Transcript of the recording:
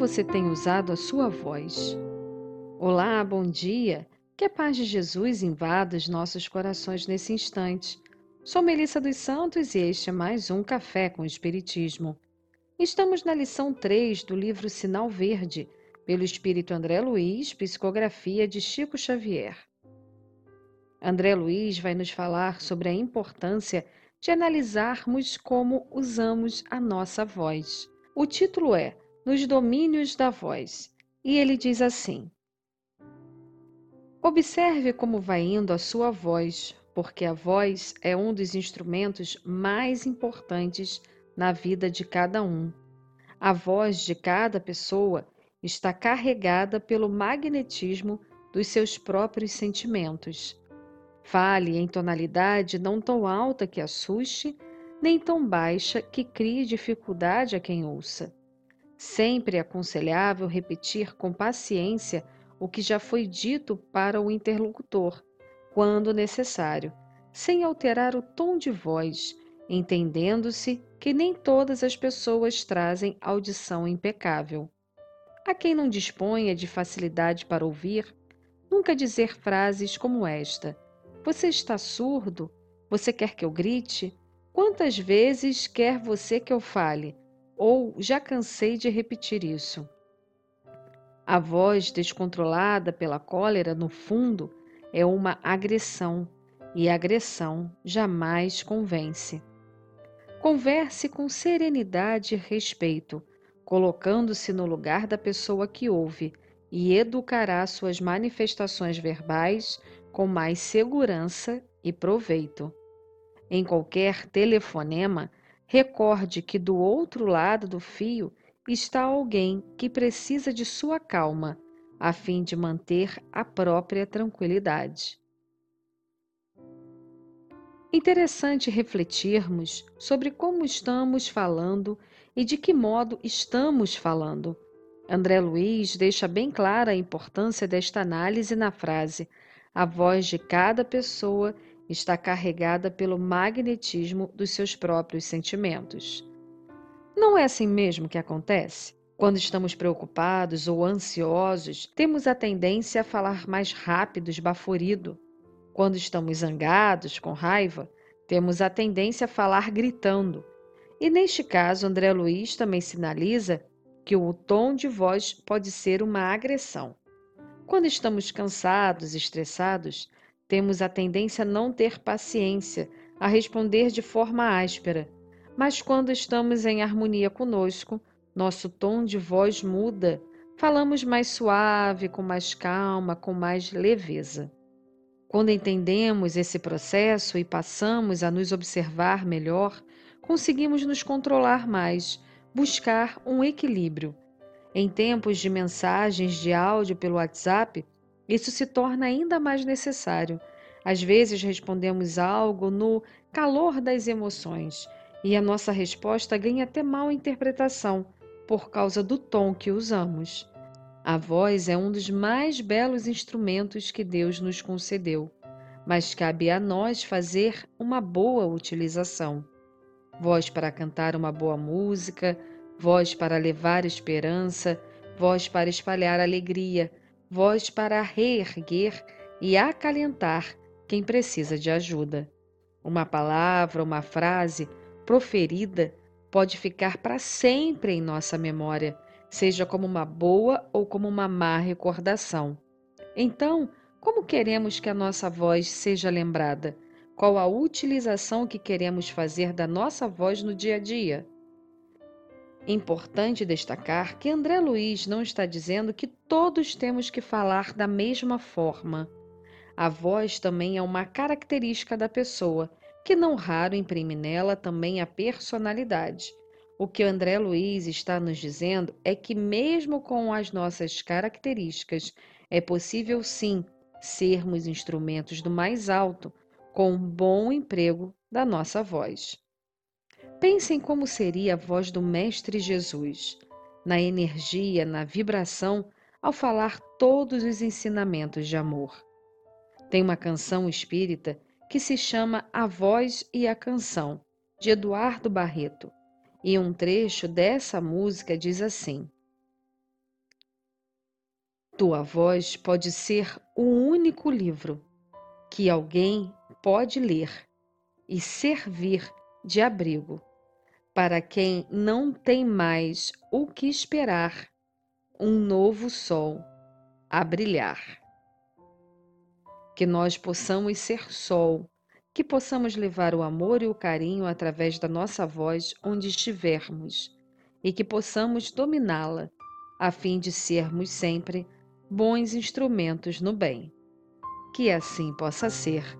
você tem usado a sua voz? Olá, bom dia. Que a paz de Jesus invada os nossos corações nesse instante. Sou Melissa dos Santos e este é mais um Café com Espiritismo. Estamos na lição 3 do livro Sinal Verde, pelo Espírito André Luiz, psicografia de Chico Xavier. André Luiz vai nos falar sobre a importância de analisarmos como usamos a nossa voz. O título é Nos Domínios da Voz e ele diz assim: Observe como vai indo a sua voz, porque a voz é um dos instrumentos mais importantes na vida de cada um. A voz de cada pessoa está carregada pelo magnetismo dos seus próprios sentimentos. Fale em tonalidade não tão alta que assuste, nem tão baixa que crie dificuldade a quem ouça. Sempre é aconselhável repetir com paciência o que já foi dito para o interlocutor, quando necessário, sem alterar o tom de voz, entendendo-se que nem todas as pessoas trazem audição impecável. A quem não disponha de facilidade para ouvir, nunca dizer frases como esta: Você está surdo? Você quer que eu grite? Quantas vezes quer você que eu fale? Ou já cansei de repetir isso? A voz descontrolada pela cólera, no fundo, é uma agressão, e agressão jamais convence. Converse com serenidade e respeito, colocando-se no lugar da pessoa que ouve, e educará suas manifestações verbais com mais segurança e proveito. Em qualquer telefonema, recorde que do outro lado do fio está alguém que precisa de sua calma, a fim de manter a própria tranquilidade. Interessante refletirmos sobre como estamos falando e de que modo estamos falando. André Luiz deixa bem clara a importância desta análise na frase: a voz de cada pessoa está carregada pelo magnetismo dos seus próprios sentimentos. Não é assim mesmo que acontece? Quando estamos preocupados ou ansiosos, temos a tendência a falar mais rápido, esbaforido. Quando estamos zangados, com raiva, temos a tendência a falar gritando. E neste caso, André Luiz também sinaliza que o tom de voz pode ser uma agressão. Quando estamos cansados, estressados, temos a tendência a não ter paciência, a responder de forma áspera. Mas quando estamos em harmonia conosco, nosso tom de voz muda, falamos mais suave, com mais calma, com mais leveza. Quando entendemos esse processo e passamos a nos observar melhor, conseguimos nos controlar mais, buscar um equilíbrio. Em tempos de mensagens de áudio pelo WhatsApp, isso se torna ainda mais necessário. Às vezes respondemos algo no calor das emoções e a nossa resposta ganha até mal interpretação por causa do tom que usamos. A voz é um dos mais belos instrumentos que Deus nos concedeu, mas cabe a nós fazer uma boa utilização voz para cantar uma boa música, voz para levar esperança, voz para espalhar alegria, voz para reerguer e acalentar quem precisa de ajuda. Uma palavra, uma frase proferida pode ficar para sempre em nossa memória, seja como uma boa ou como uma má recordação. Então, como queremos que a nossa voz seja lembrada? qual a utilização que queremos fazer da nossa voz no dia a dia. Importante destacar que André Luiz não está dizendo que todos temos que falar da mesma forma. A voz também é uma característica da pessoa, que não raro imprime nela também a personalidade. O que André Luiz está nos dizendo é que, mesmo com as nossas características, é possível sim sermos instrumentos do mais alto com um bom emprego da nossa voz. Pensem como seria a voz do Mestre Jesus, na energia, na vibração, ao falar todos os ensinamentos de amor. Tem uma canção espírita que se chama A Voz e a Canção, de Eduardo Barreto, e um trecho dessa música diz assim: Tua voz pode ser o único livro que alguém pode ler e servir de abrigo para quem não tem mais o que esperar um novo sol a brilhar. Que nós possamos ser sol, que possamos levar o amor e o carinho através da nossa voz onde estivermos e que possamos dominá-la, a fim de sermos sempre bons instrumentos no bem. Que assim possa ser.